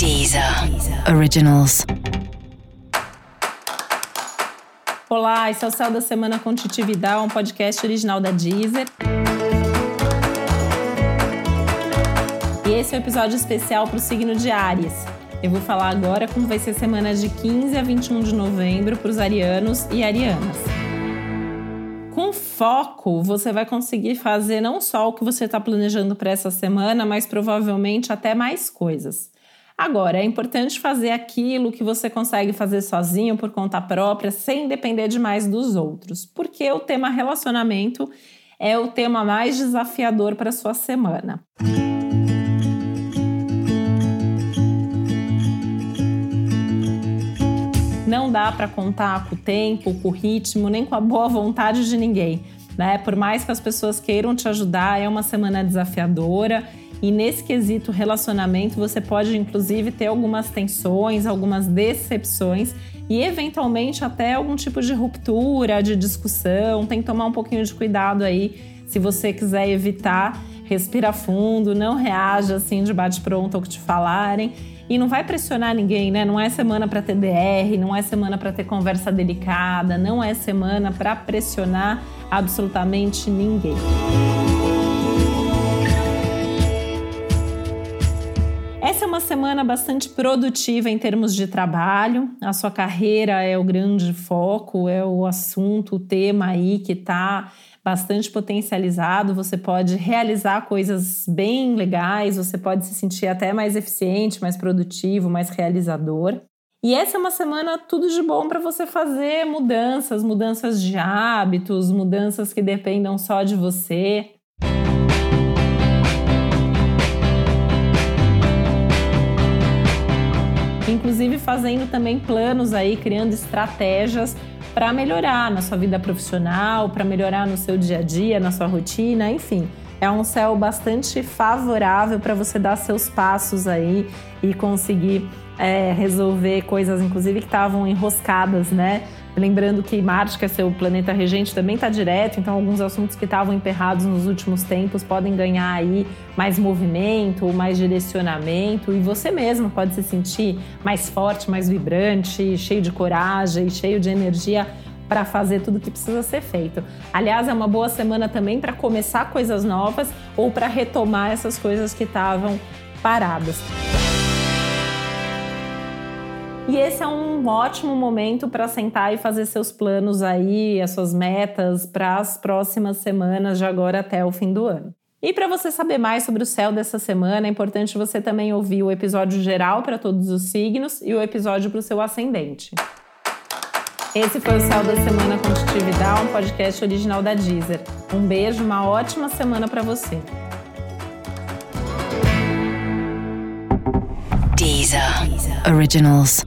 Deezer Originals. Olá, esse é o Céu da Semana com Titi Vidal, um podcast original da Deezer. E esse é o um episódio especial para o signo de Áries. Eu vou falar agora como vai ser a semana de 15 a 21 de novembro para os arianos e arianas. Com foco, você vai conseguir fazer não só o que você está planejando para essa semana, mas provavelmente até mais coisas. Agora, é importante fazer aquilo que você consegue fazer sozinho, por conta própria, sem depender demais dos outros, porque o tema relacionamento é o tema mais desafiador para sua semana. Não dá para contar com o tempo, com o ritmo, nem com a boa vontade de ninguém. Né? Por mais que as pessoas queiram te ajudar, é uma semana desafiadora e nesse quesito relacionamento, você pode inclusive ter algumas tensões, algumas decepções e eventualmente até algum tipo de ruptura, de discussão. Tem que tomar um pouquinho de cuidado aí se você quiser evitar. Respira fundo, não reaja assim de bate-pronto ao que te falarem. E não vai pressionar ninguém, né? Não é semana para ter DR, não é semana para ter conversa delicada, não é semana para pressionar absolutamente ninguém. Uma semana bastante produtiva em termos de trabalho. A sua carreira é o grande foco, é o assunto, o tema aí que está bastante potencializado. Você pode realizar coisas bem legais, você pode se sentir até mais eficiente, mais produtivo, mais realizador. E essa é uma semana tudo de bom para você fazer mudanças, mudanças de hábitos, mudanças que dependam só de você. Inclusive fazendo também planos aí, criando estratégias para melhorar na sua vida profissional, para melhorar no seu dia a dia, na sua rotina, enfim. É um céu bastante favorável para você dar seus passos aí e conseguir é, resolver coisas, inclusive, que estavam enroscadas, né? Lembrando que Marte, que é seu planeta regente, também está direto, então alguns assuntos que estavam emperrados nos últimos tempos podem ganhar aí mais movimento, mais direcionamento, e você mesmo pode se sentir mais forte, mais vibrante, cheio de coragem, cheio de energia para fazer tudo que precisa ser feito. Aliás, é uma boa semana também para começar coisas novas ou para retomar essas coisas que estavam paradas. E esse é um ótimo momento para sentar e fazer seus planos aí, as suas metas para as próximas semanas, de agora até o fim do ano. E para você saber mais sobre o céu dessa semana, é importante você também ouvir o episódio geral para todos os signos e o episódio para o seu ascendente. Esse foi o Céu da Semana com Titi Vidal, um podcast original da Deezer. Um beijo, uma ótima semana para você. Deezer. Originals.